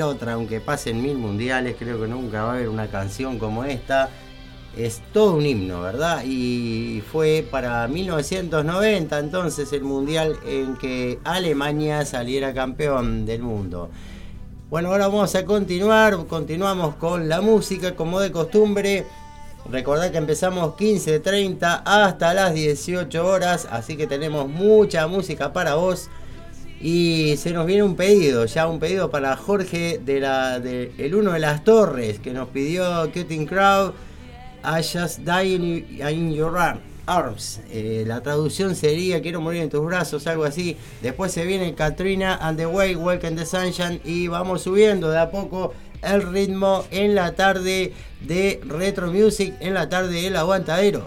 otra, aunque pasen mil mundiales, creo que nunca va a haber una canción como esta. Es todo un himno, ¿verdad? Y fue para 1990 entonces el mundial en que Alemania saliera campeón del mundo. Bueno, ahora vamos a continuar, continuamos con la música como de costumbre. Recordad que empezamos 15.30 hasta las 18 horas, así que tenemos mucha música para vos. Y se nos viene un pedido, ya un pedido para Jorge de la de el uno de las torres que nos pidió Cutting Crowd. I just die in, your arms. Eh, la traducción sería quiero morir en tus brazos, algo así. Después se viene Katrina and the Way, Welcome the Sunshine y vamos subiendo de a poco el ritmo en la tarde de Retro Music, en la tarde del aguantadero.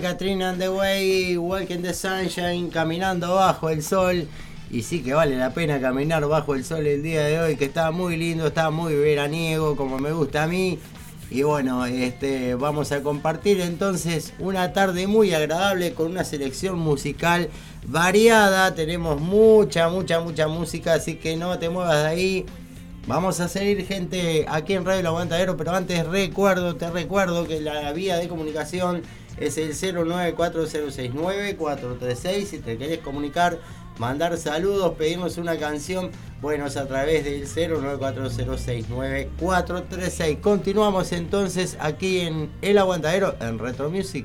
Katrina the Way, Walking the Sunshine, caminando bajo el sol. Y sí que vale la pena caminar bajo el sol el día de hoy, que está muy lindo, está muy veraniego, como me gusta a mí. Y bueno, este, vamos a compartir entonces una tarde muy agradable con una selección musical variada. Tenemos mucha, mucha, mucha música, así que no te muevas de ahí. Vamos a seguir gente aquí en Radio El Aguantadero, pero antes recuerdo, te recuerdo que la vía de comunicación es el 094069436. Si te querés comunicar, mandar saludos, pedirnos una canción, bueno, es a través del 094069436. Continuamos entonces aquí en El Aguantadero en Retro Music.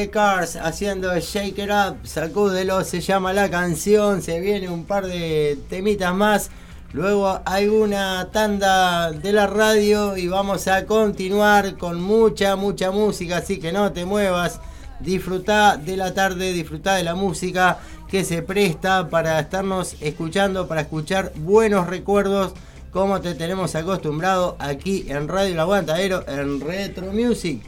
The Cars haciendo Shake It Up, sacúdelo, se llama la canción, se viene un par de temitas más, luego alguna tanda de la radio y vamos a continuar con mucha, mucha música, así que no te muevas, disfruta de la tarde, disfruta de la música que se presta para estarnos escuchando, para escuchar buenos recuerdos como te tenemos acostumbrado aquí en Radio El Aguantadero en Retro Music.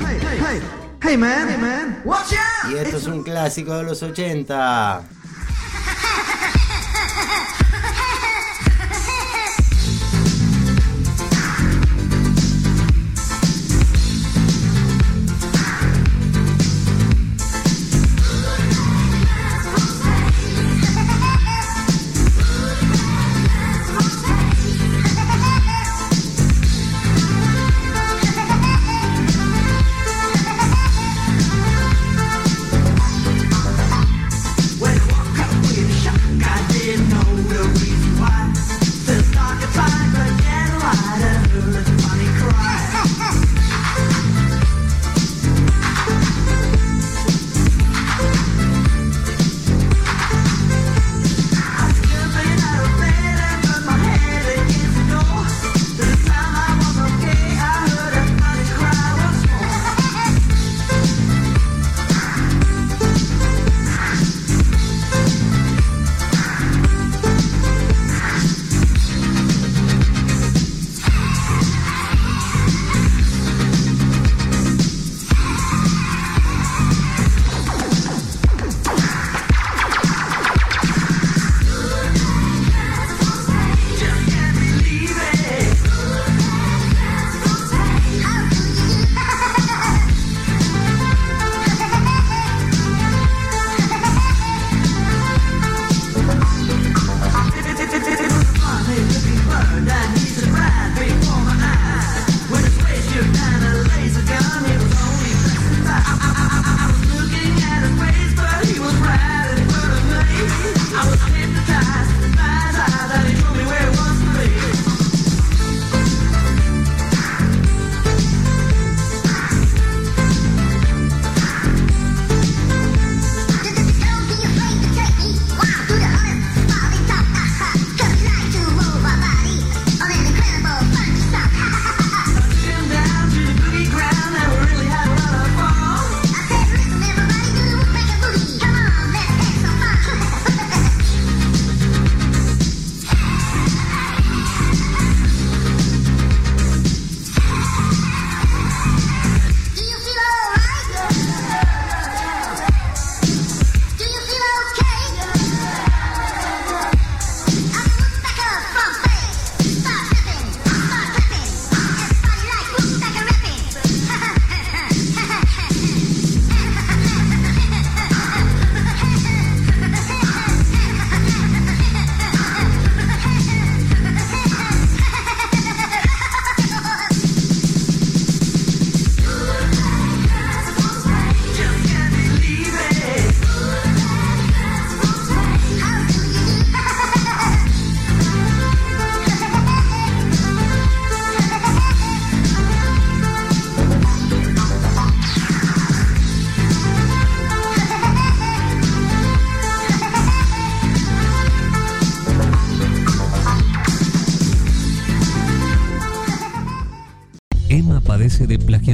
Hey, hey, hey, hey man, hey man, watch out! Y esto es un clásico de los 80.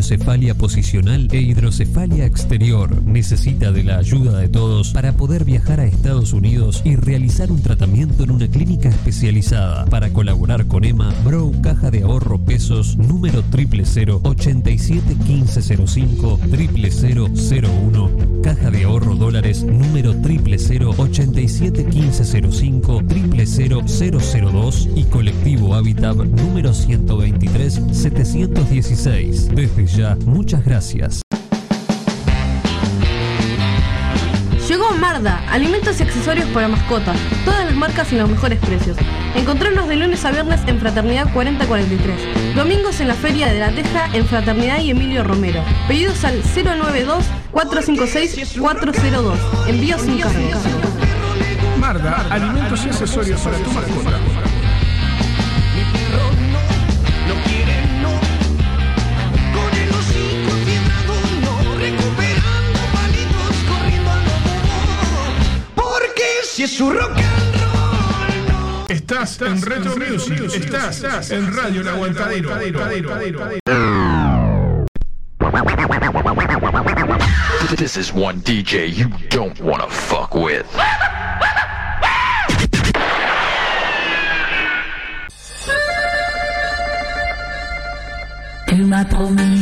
De plagiocefalia posicional e hidrocefalia exterior. Necesita de la ayuda de todos para poder viajar a Estados Unidos y realizar un tratamiento en una clínica especializada. Para colaborar con Emma, Bro Caja de Ahorro Pesos número 000 87 1505 0001 Caja de Ahorro Dólares número 000 87 1505 00002 y Colectivo Habitat número 123 716. Desde ya, muchas gracias. Llegó Marda, alimentos y accesorios para mascotas, todas las marcas y los mejores precios. Encontrarnos de lunes a viernes en Fraternidad 4043, domingos en la Feria de la Teja en Fraternidad y Emilio Romero. Pedidos al 092-456-402. Envío sin cargo. Marda, alimentos y accesorios para tu mascota. No quiere no Con el hocico fiebrado no Recuperando palitos Corriendo a lo bobo Porque si es su rock and roll no Estás en Retro Music. Estás en Radio El Aguantadero. This is one DJ you don't want to fuck with. Tu m'as promis.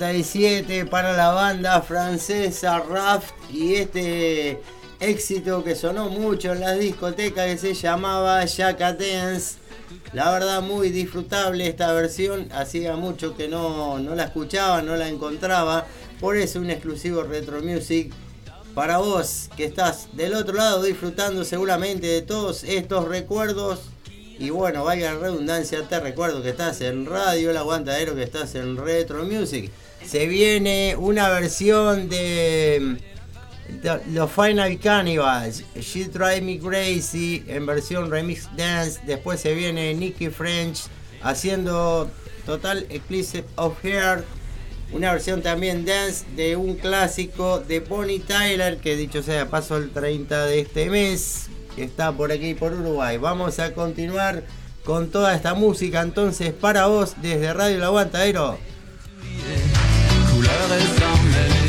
1987 para la banda francesa Raft y este éxito que sonó mucho en las discotecas que se llamaba Jacka Dance. La verdad muy disfrutable esta versión, hacía mucho que no, no la escuchaba, no la encontraba, por eso un exclusivo Retro Music para vos que estás del otro lado disfrutando seguramente de todos estos recuerdos. Y bueno, vaya redundancia, te recuerdo que estás en Radio El Aguantadero, que estás en Retro Music. Se viene una versión de, los Final Cannibals, She Drive Me Crazy en versión remix dance. Después se viene Nicky French haciendo Total Eclipse of Heart una versión también dance de un clásico de Bonnie Tyler, que dicho sea paso el 30 de este mes, está por aquí por Uruguay. Vamos a continuar con toda esta música entonces para vos desde Radio El Aguantadero. eure Sommerlichter.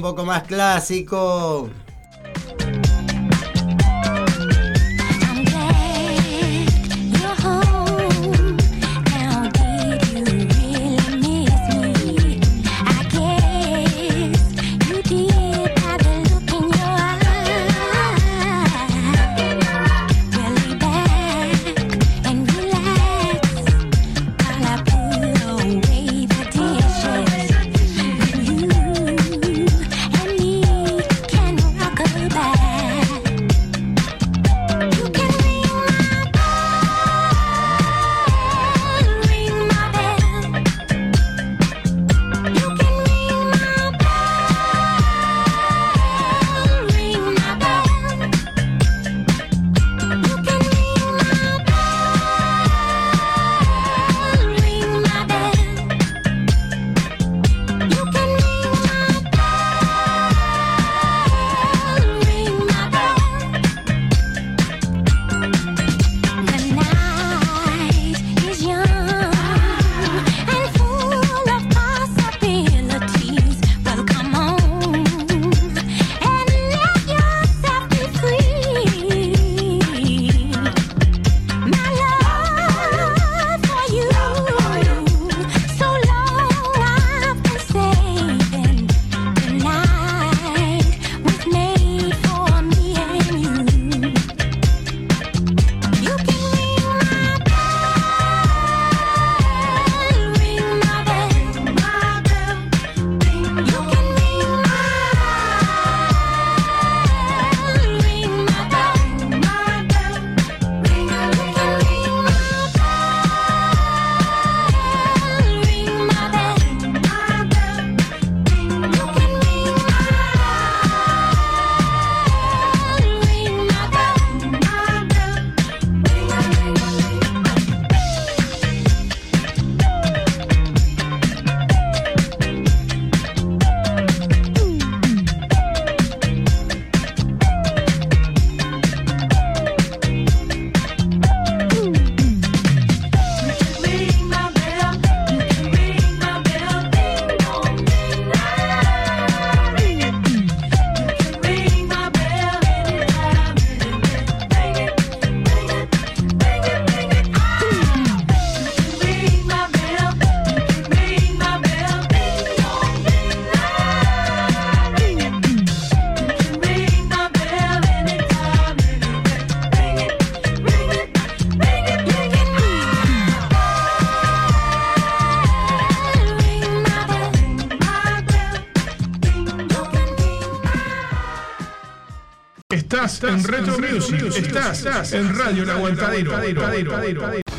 Un poco más clásico. Music. Estás en Radio El Aguantadero.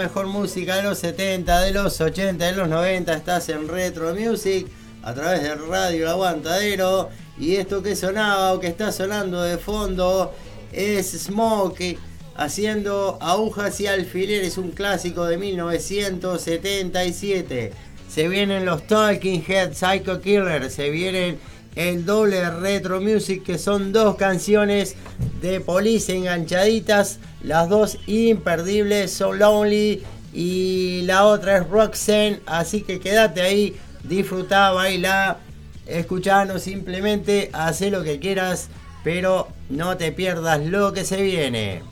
mejor música de los 70, de los 80, de los 90. Estás en Retro Music a través de Radio Aguantadero. Y esto que sonaba o que está sonando de fondo es Smoke haciendo agujas y alfileres, un clásico de 1977. Se vienen los Talking Head Psycho Killer, se vienen el doble retro music que son dos canciones de Police enganchaditas las dos imperdibles, So Lonely y la otra es Roxanne. Así que quédate ahí, disfruta, baila, escuchanos simplemente, haz lo que quieras, pero no te pierdas lo que se viene.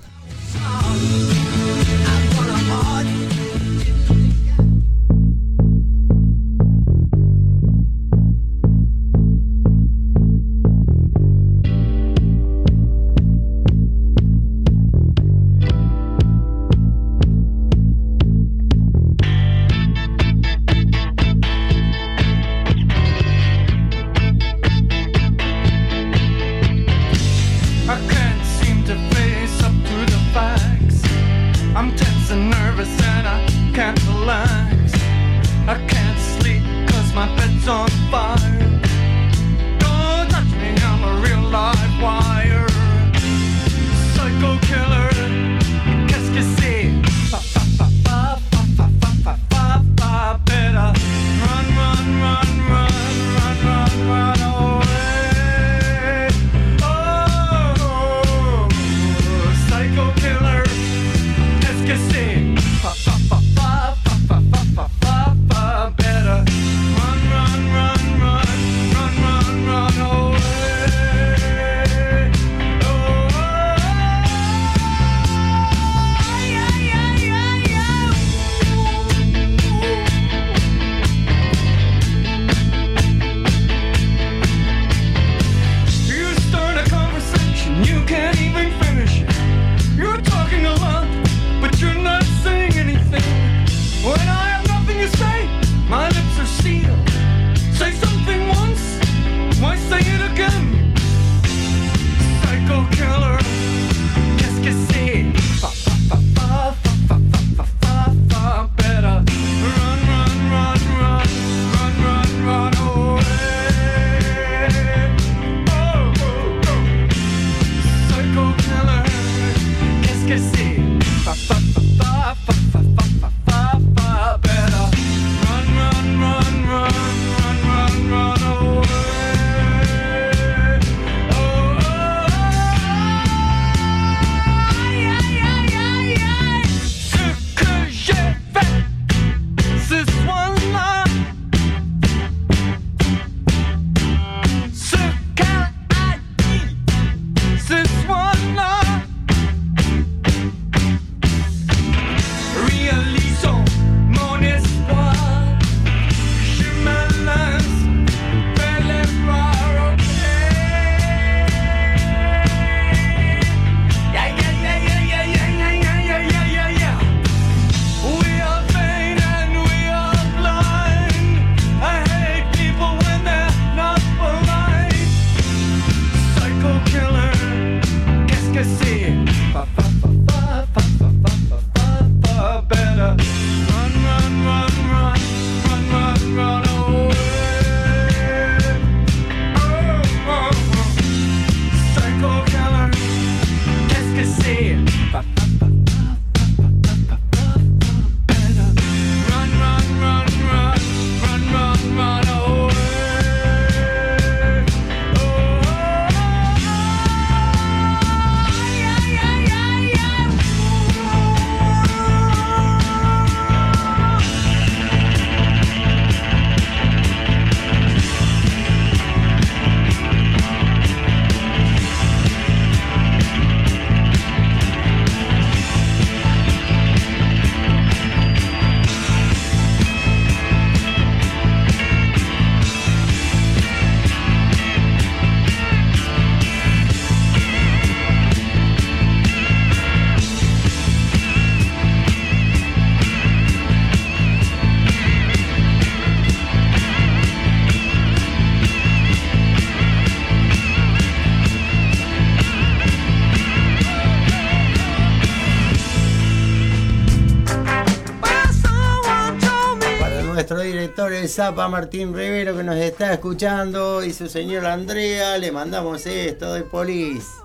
Zapa, Martín Rivero que nos está escuchando y su señor Andrea, le mandamos esto de Polis.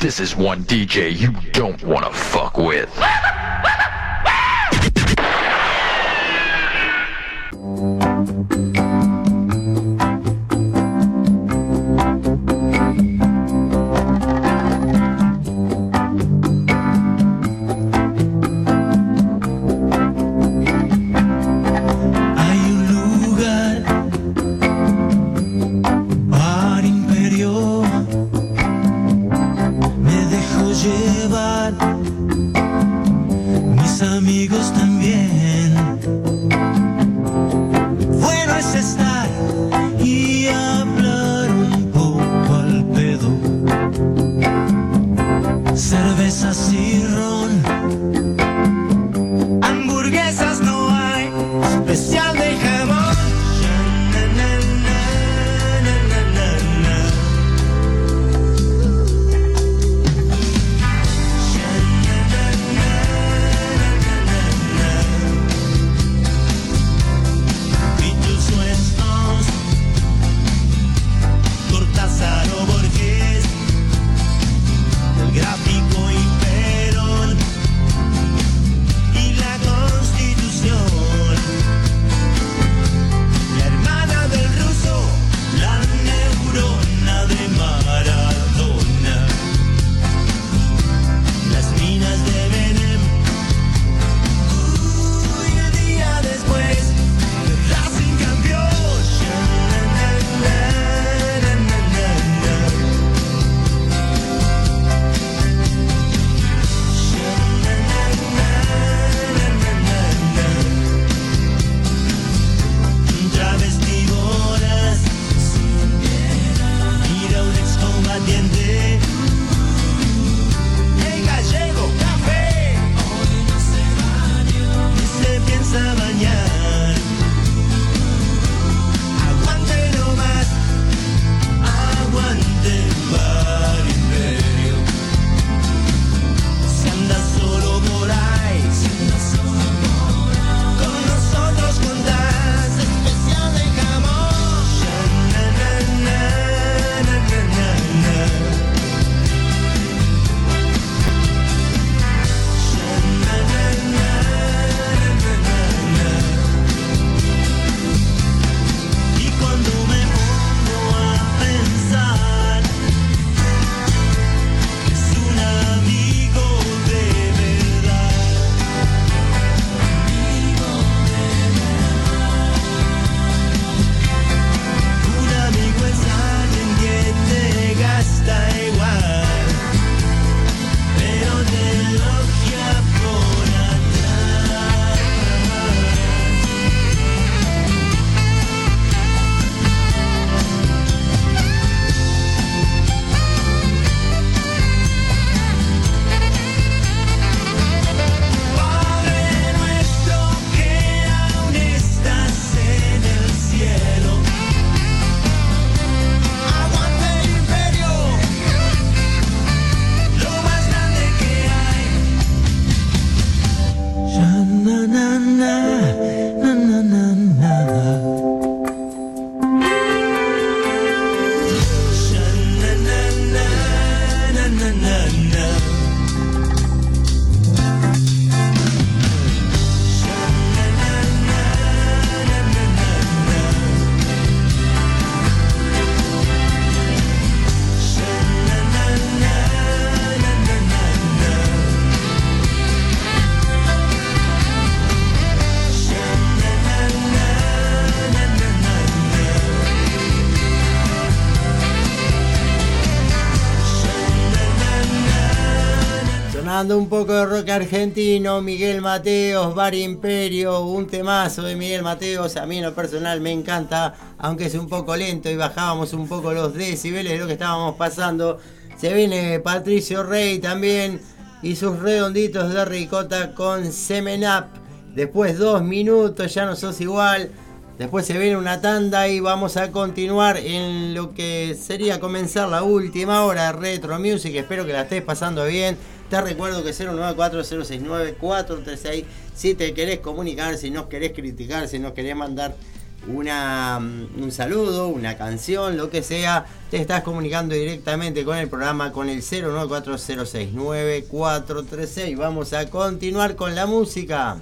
This is one DJ you don't wanna fuck with. Sonando un poco de rock argentino, Miguel Mateos, Bar Imperio, un temazo de Miguel Mateos, a mí en lo personal me encanta, aunque es un poco lento y bajábamos un poco los decibeles de lo que estábamos pasando. Se viene Patricio Rey también y sus redonditos de ricota con Semen Up. Después dos minutos, ya no sos igual. Después se viene una tanda y vamos a continuar en lo que sería comenzar la última hora de Retro Music. Espero que la estés pasando bien. Te recuerdo que 094-069-436. Si te querés comunicar, si nos querés criticar, si nos querés mandar una, mm, un saludo, una canción, lo que sea, te estás comunicando directamente con el programa con el 094069436. Vamos a continuar con la música.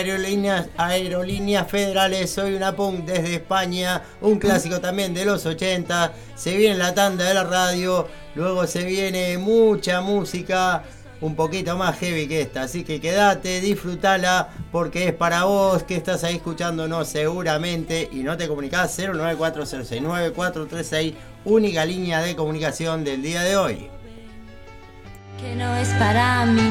Aerolíneas, Aerolíneas Federales. Soy una punk desde España. Un clásico también de los 80. Se viene la tanda de la radio. Luego se viene mucha música. Un poquito más heavy que esta. Así que quédate, disfrútala. Porque es para vos que estás ahí escuchándonos seguramente. Y no te comunicás 094069436. Única línea de comunicación del día de hoy. que no es para mí.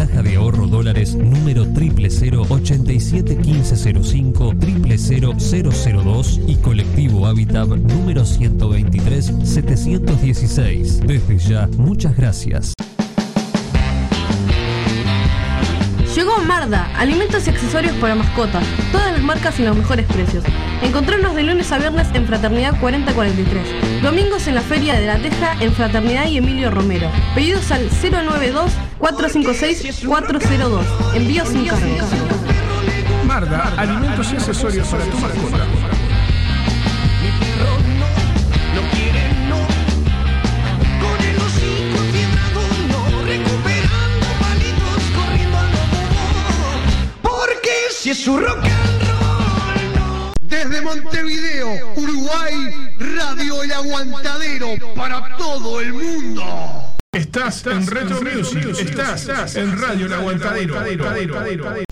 Caja de Ahorro Dólares número 000 871505 00002 y Colectivo Habitat número 123 716. Desde ya, muchas gracias. Llegó Marda, alimentos y accesorios para mascotas, todas las marcas y los mejores precios. Encontrarnos de lunes a viernes en Fraternidad 4043, domingos en la Feria de la Teja en Fraternidad y Emilio Romero. Pedidos al 092-456-402. Envío sin cargo. Marda, alimentos y accesorios para tu mascota. No quiere, no. Con el hocico quebrado, no. Recuperando palitos, corriendo a lo bobo. Porque si es su rock and Desde Montevideo, Uruguay, Radio El Aguantadero para todo el mundo. Estás en Retro Music. Estás en Radio El Aguantadero.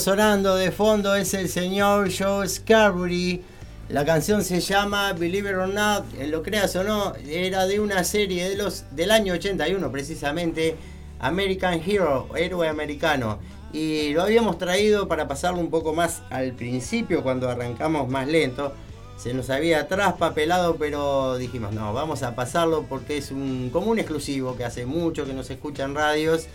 sonando de fondo es el señor Joe Scarbury. La canción se llama Believe It or Not, eh, lo creas o no, era de una serie de los, del año 81 precisamente, American Hero, héroe americano. Y lo habíamos traído para pasarlo un poco más al principio cuando arrancamos más lento. Se nos había traspapelado, pero dijimos, no, vamos a pasarlo porque es un, como exclusivo que hace mucho que nos escuchan radios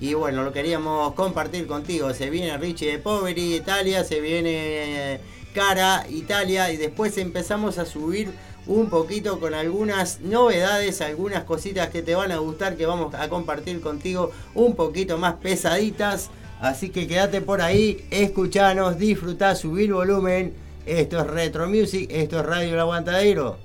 y bueno, lo queríamos compartir contigo. Se viene Richie de Poveri, Italia, se viene eh, Cara, Italia. Y después empezamos a subir un poquito con algunas novedades, algunas cositas que te van a gustar, que vamos a compartir contigo un poquito más pesaditas. Así que quédate por ahí, escuchanos, disfrutá, subir volumen. Esto es Retro Music, esto es Radio El Aguantadero.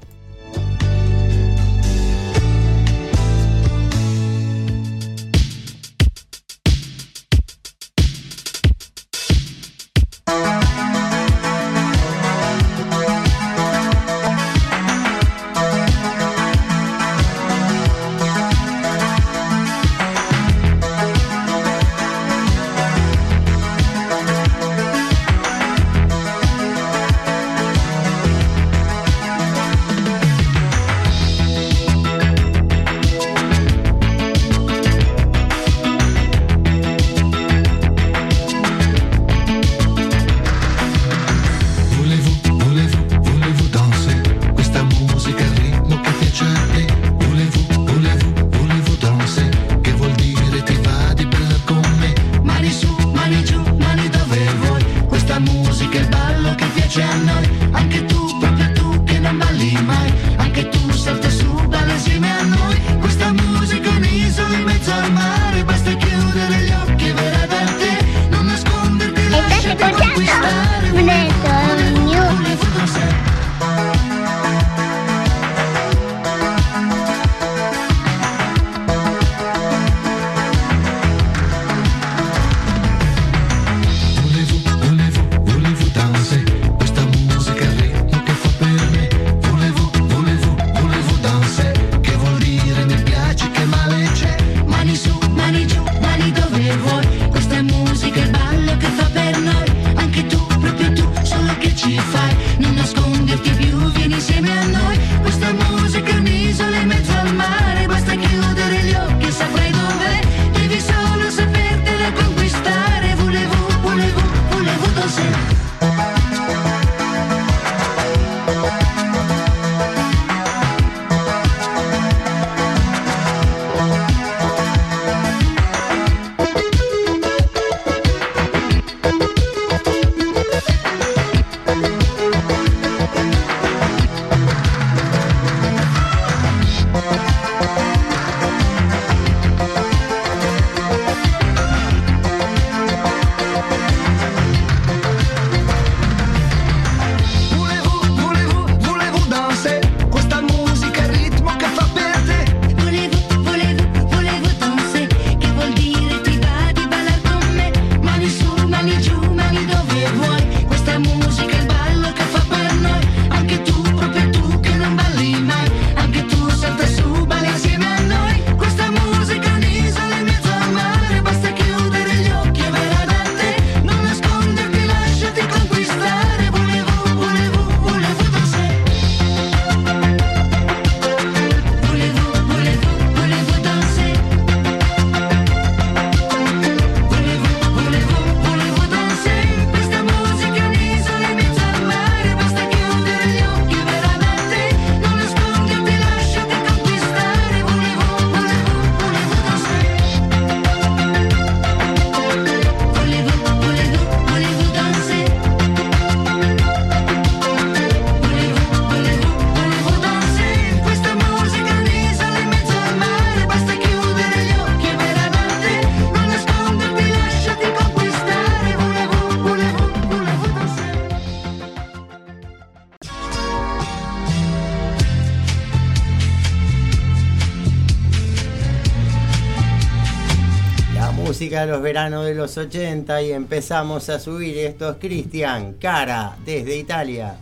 a los veranos de los 80 y empezamos a subir. Esto es Cristian Cara desde Italia.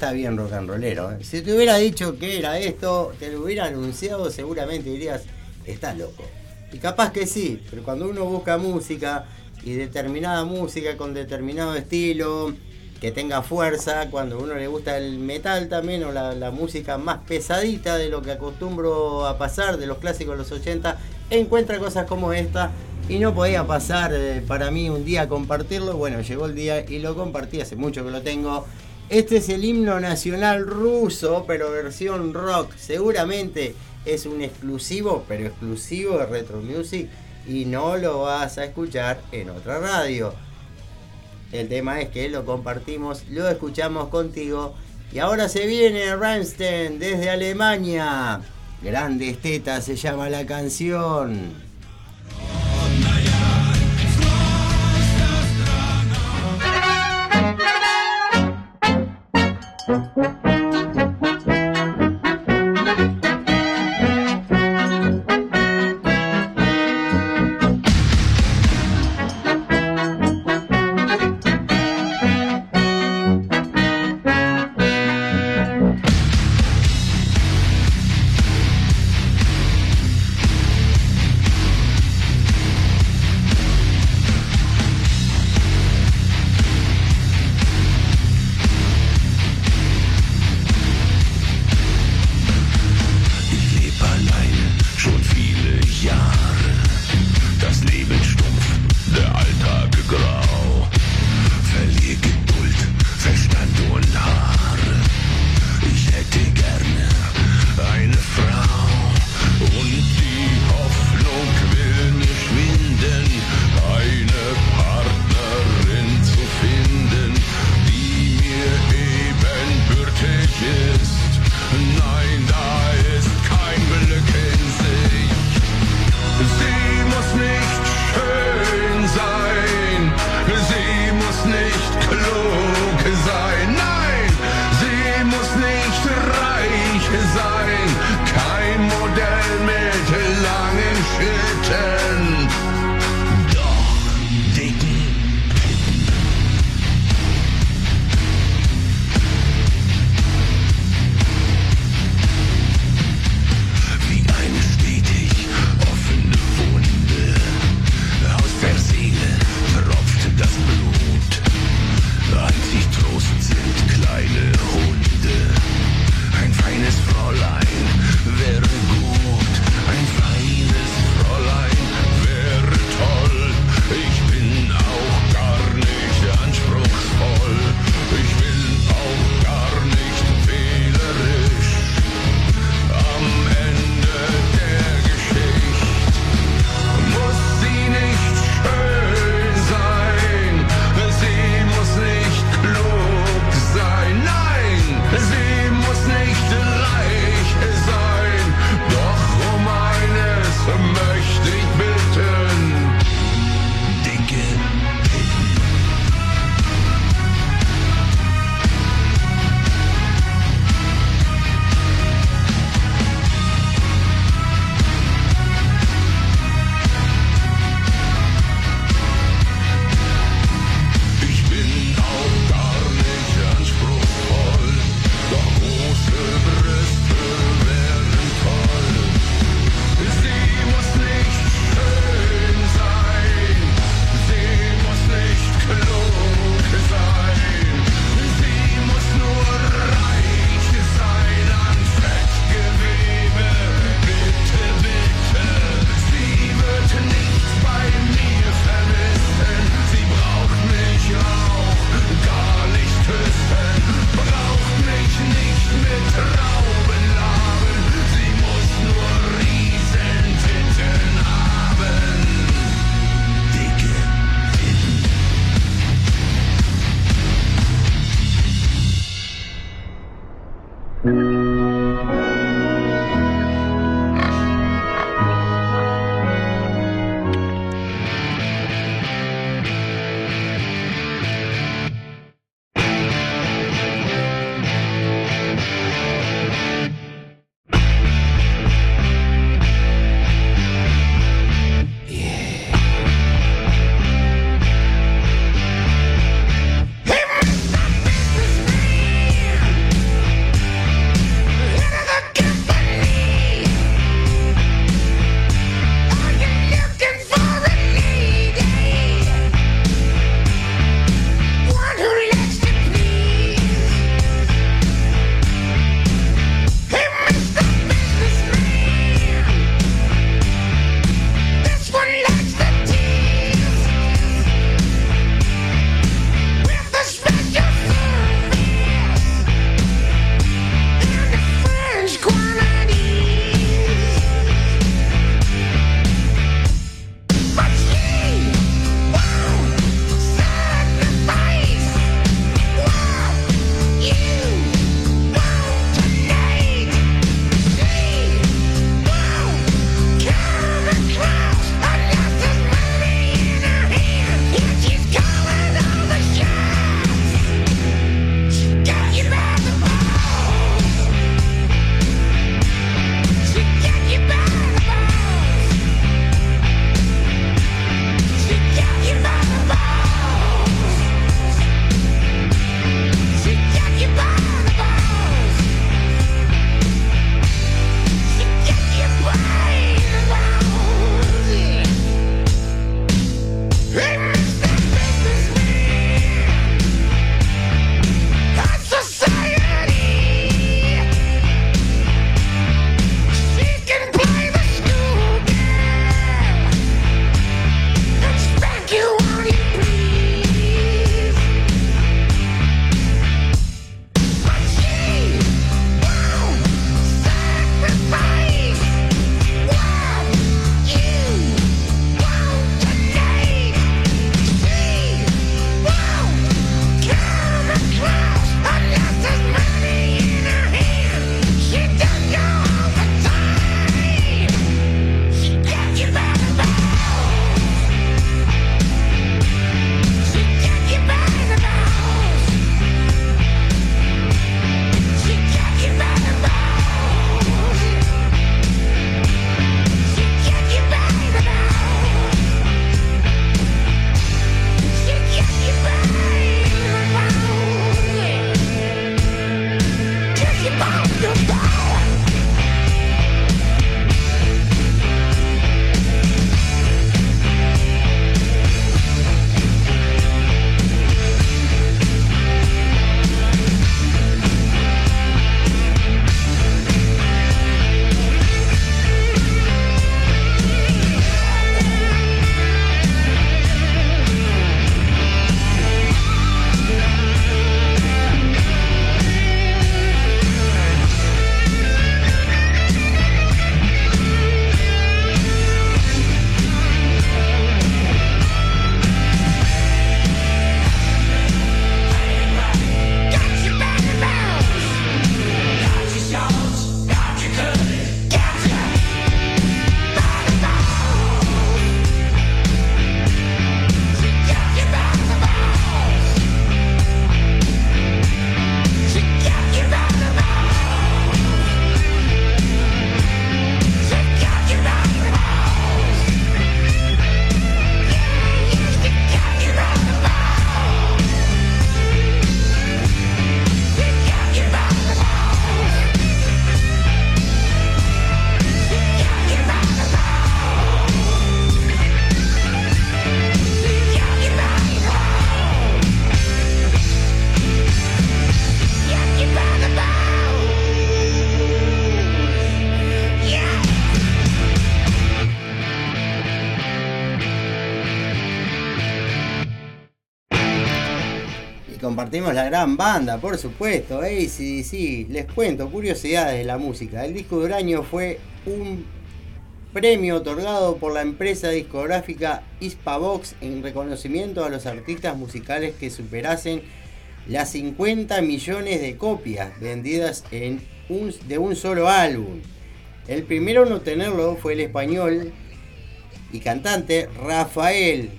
Está bien rock and rollero. ¿eh? Si te hubiera dicho que era esto, te lo hubiera anunciado, seguramente dirías, estás loco. Y capaz que sí, pero cuando uno busca música y determinada música con determinado estilo, que tenga fuerza, cuando uno le gusta el metal también o la, la música más pesadita de lo que acostumbro a pasar, de los clásicos de los 80, encuentra cosas como esta y no podía pasar eh, para mí un día compartirlo. Bueno, llegó el día y lo compartí, hace mucho que lo tengo. Este es el himno nacional ruso, pero versión rock. Seguramente es un exclusivo, pero exclusivo de Retro Music y no lo vas a escuchar en otra radio. El tema es que lo compartimos, lo escuchamos contigo y ahora se viene Rammstein desde Alemania. Grandes tetas se llama la canción. Música compartimos la gran banda, por supuesto. ACDC. Les cuento curiosidades de la música. El disco de Uraño fue un premio otorgado por la empresa discográfica Hispavox en reconocimiento a los artistas musicales que superasen las 50 millones de copias vendidas de un solo álbum. El primero en obtenerlo fue el español y cantante Rafael.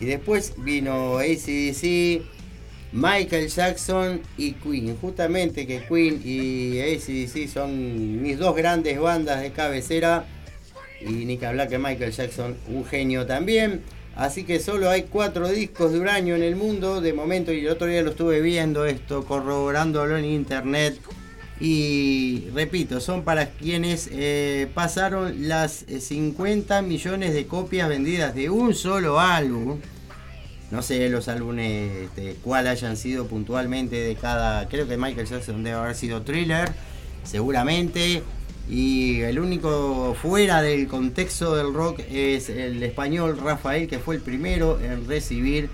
Y después vino ACDC, Michael Jackson y Queen. Justamente que Queen y ACDC son mis dos grandes bandas de cabecera. Y ni que hablar que Michael Jackson, un genio también. Así que solo hay cuatro discos de Uranio en el mundo de momento. Y el otro día lo estuve viendo esto, corroborándolo en internet. Y repito, son para quienes eh, pasaron las eh, 50 millones de copias vendidas de un solo álbum. No sé los álbumes este, cuál hayan sido puntualmente de cada. Creo que Michael Jackson debe haber sido thriller, seguramente. Y el único fuera del contexto del rock es el español Rafael, que fue el primero en recibir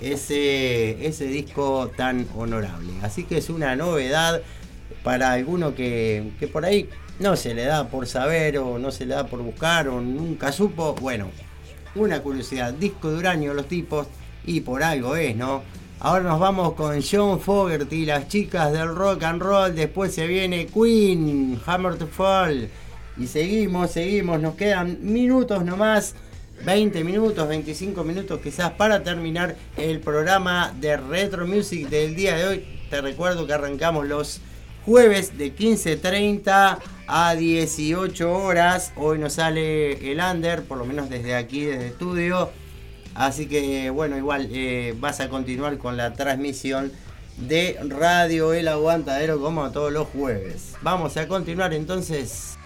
ese, ese disco tan honorable. Así que es una novedad para alguno que, que por ahí no se le da por saber o no se le da por buscar o nunca supo. Bueno, una curiosidad, disco de uranio los tipos y por algo es, ¿no? Ahora nos vamos con John Fogerty, las chicas del rock and roll. Después se viene Queen, Hammer to Fall. Y seguimos, seguimos. Nos quedan minutos nomás. 20 minutos, 25 minutos quizás para terminar el programa de Retro Music del día de hoy. Te recuerdo que arrancamos los jueves de 15.30 a 18 horas. Hoy nos sale el under, por lo menos desde aquí, desde estudio. Así que bueno, igual eh, vas a continuar con la transmisión de Radio El Aguantadero como todos los jueves. Vamos a continuar entonces.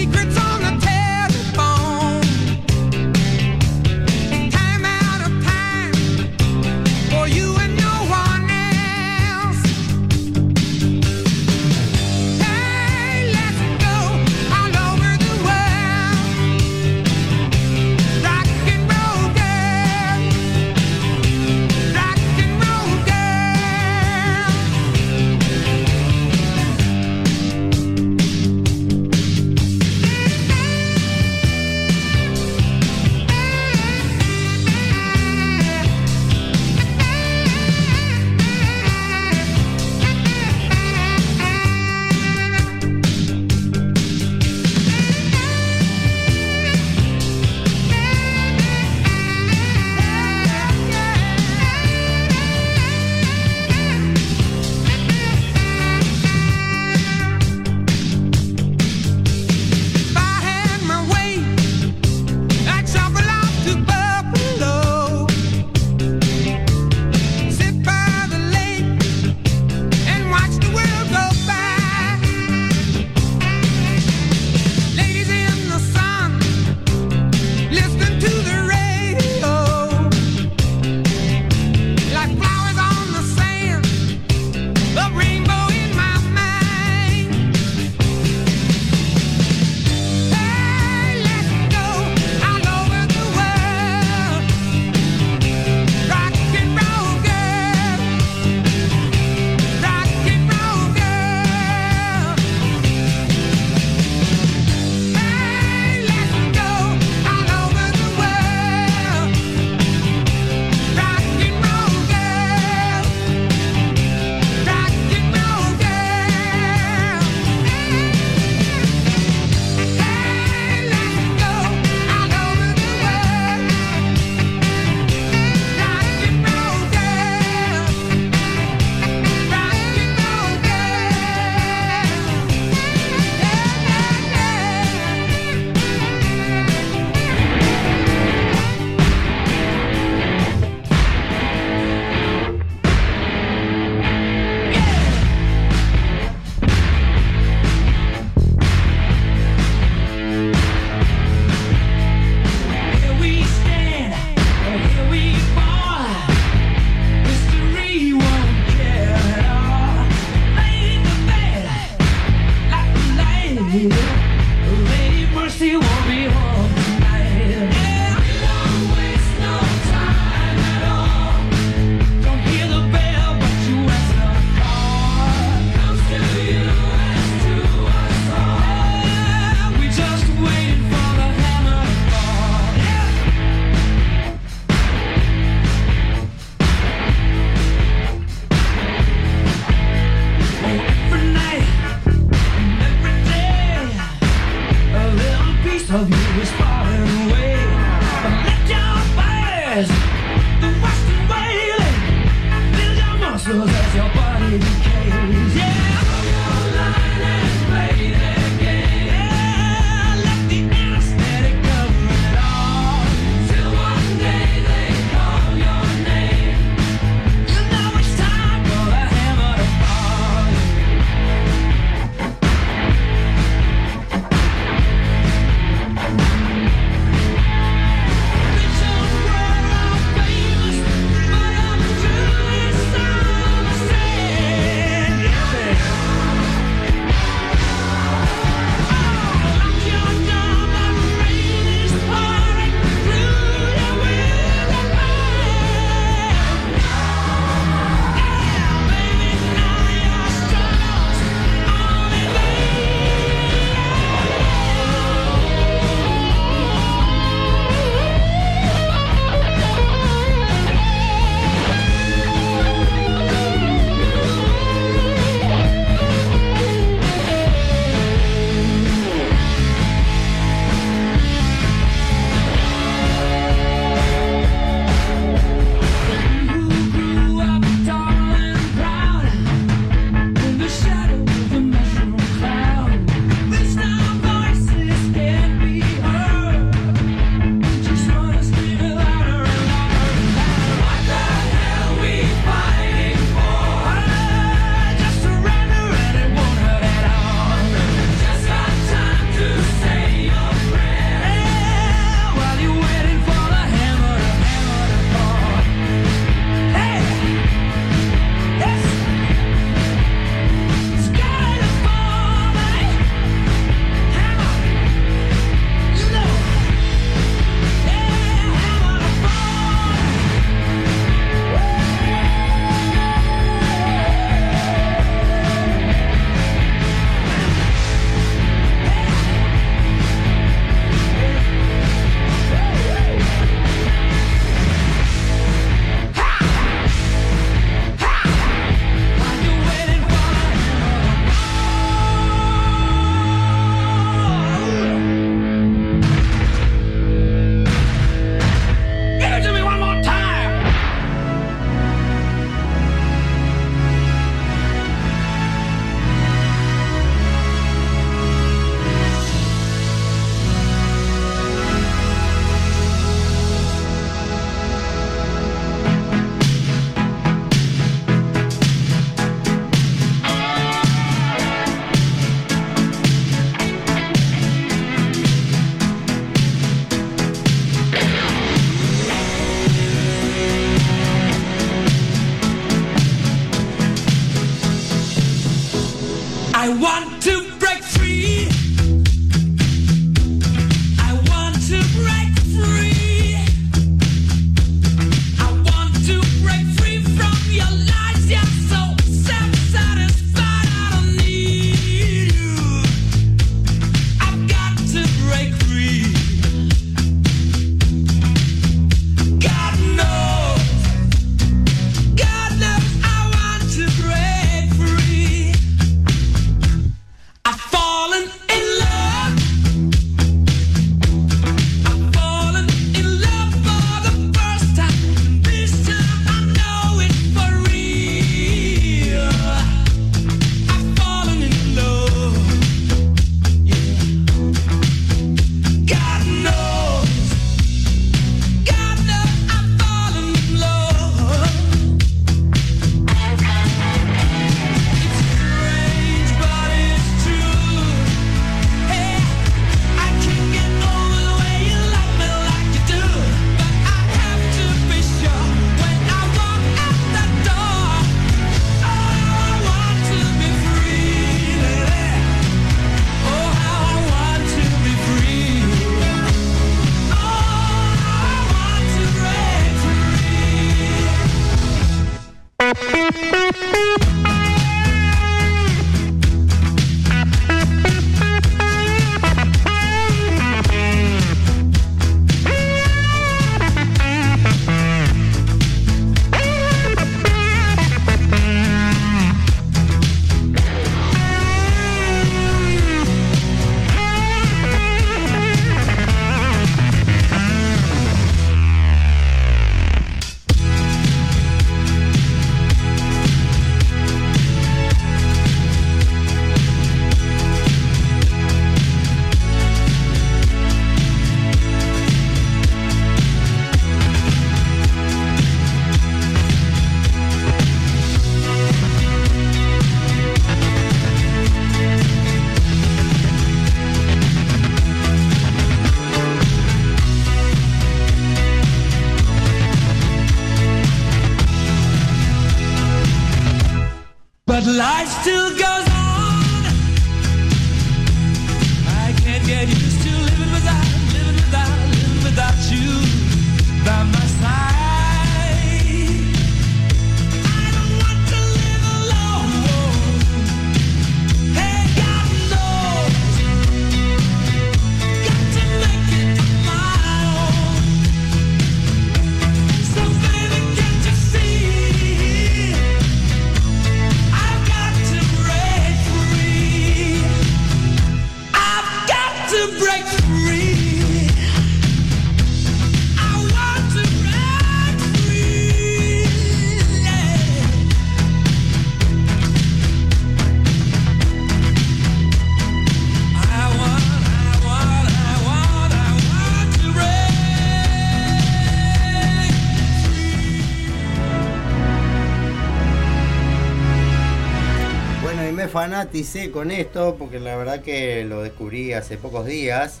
Con esto porque la verdad que lo descubrí hace pocos días.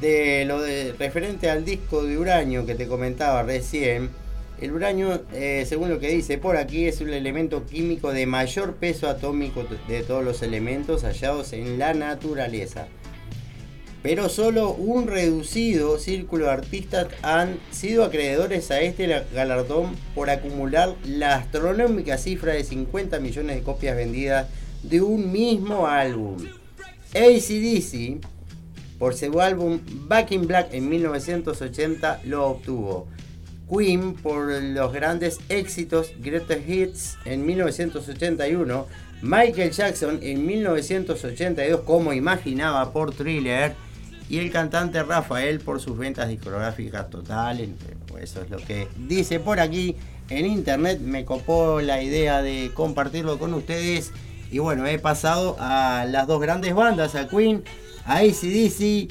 De lo referente al disco de uranio que te comentaba recién. El uranio, eh, según lo que dice por aquí, es un elemento químico de mayor peso atómico de todos los elementos hallados en la naturaleza. Pero solo un reducido círculo de artistas han sido acreedores a este galardón por acumular la astronómica cifra de 50 millones de copias vendidas de un mismo álbum. ACDC, por su álbum Back in Black en 1980, lo obtuvo. Queen, por los grandes éxitos Greatest Hits en 1981. Michael Jackson en 1982, como imaginaba por Thriller y el cantante Rafael por sus ventas discográficas totales. Eso es lo que dice por aquí en internet. Me copó la idea de compartirlo con ustedes. Y bueno, he pasado a las dos grandes bandas, a Queen, a ACDC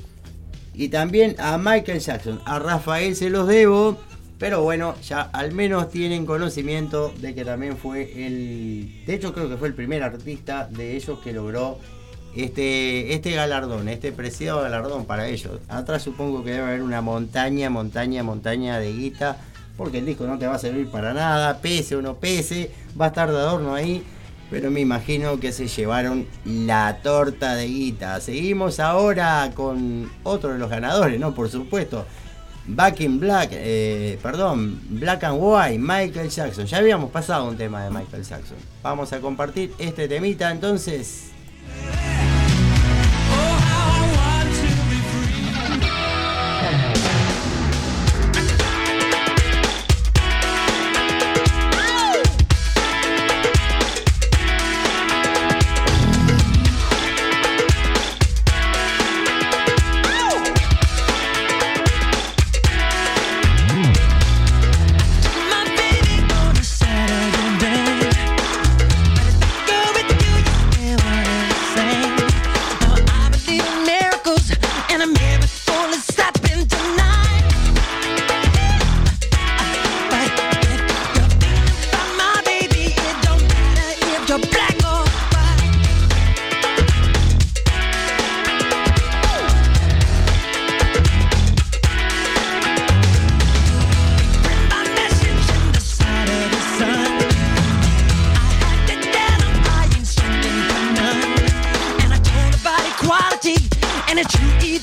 y también a Michael Jackson. A Rafael se los debo. Pero bueno, ya al menos tienen conocimiento de que también fue el... De hecho creo que fue el primer artista de ellos que logró este, este galardón, este preciado galardón para ellos. Atrás supongo que debe haber una montaña, montaña, montaña de guita, porque el disco no te va a servir para nada, pese o no pese, va a estar de adorno ahí, pero me imagino que se llevaron la torta de guita. Seguimos ahora con otro de los ganadores, ¿no? Por supuesto. Back in Black, eh, perdón, Black and White, Michael Jackson. Ya habíamos pasado un tema de Michael Jackson. Vamos a compartir este temita entonces.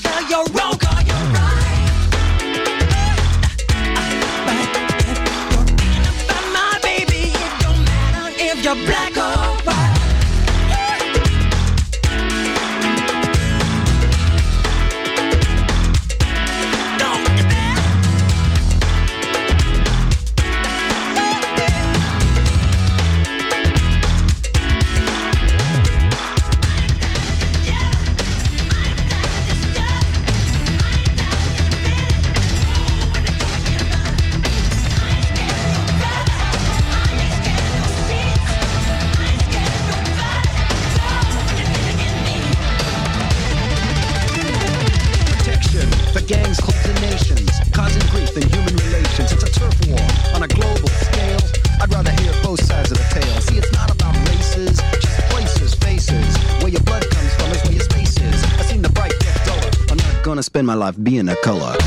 Either you're wrong life being a color.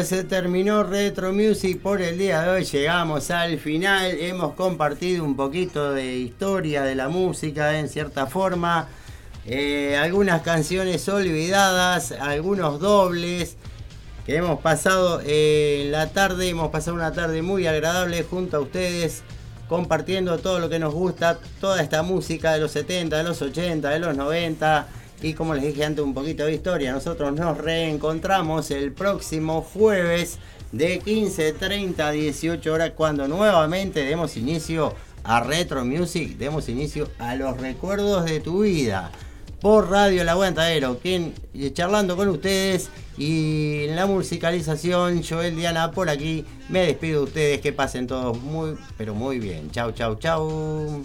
Se terminó Retro Music por el día de hoy, llegamos al final, hemos compartido un poquito de historia de la música en cierta forma, eh, algunas canciones olvidadas, algunos dobles que hemos pasado eh, la tarde, hemos pasado una tarde muy agradable junto a ustedes, compartiendo todo lo que nos gusta, toda esta música de los 70, de los 80, de los 90 y como les dije antes un poquito de historia, nosotros nos reencontramos el próximo jueves de 15.30 a 18 horas cuando nuevamente demos inicio a Retro Music, demos inicio a los recuerdos de tu vida por Radio El Aguantadero, quien charlando con ustedes y en la musicalización, Joel Diana por aquí, me despido de ustedes, que pasen todos muy, pero muy bien. Chau, chau, chau.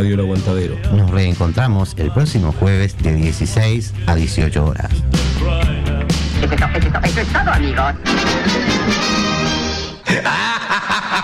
Radio El Aguantadero. Nos reencontramos el próximo jueves de 16 a 18 horas. Eso es, to- eso es to- eso es todo, amigos.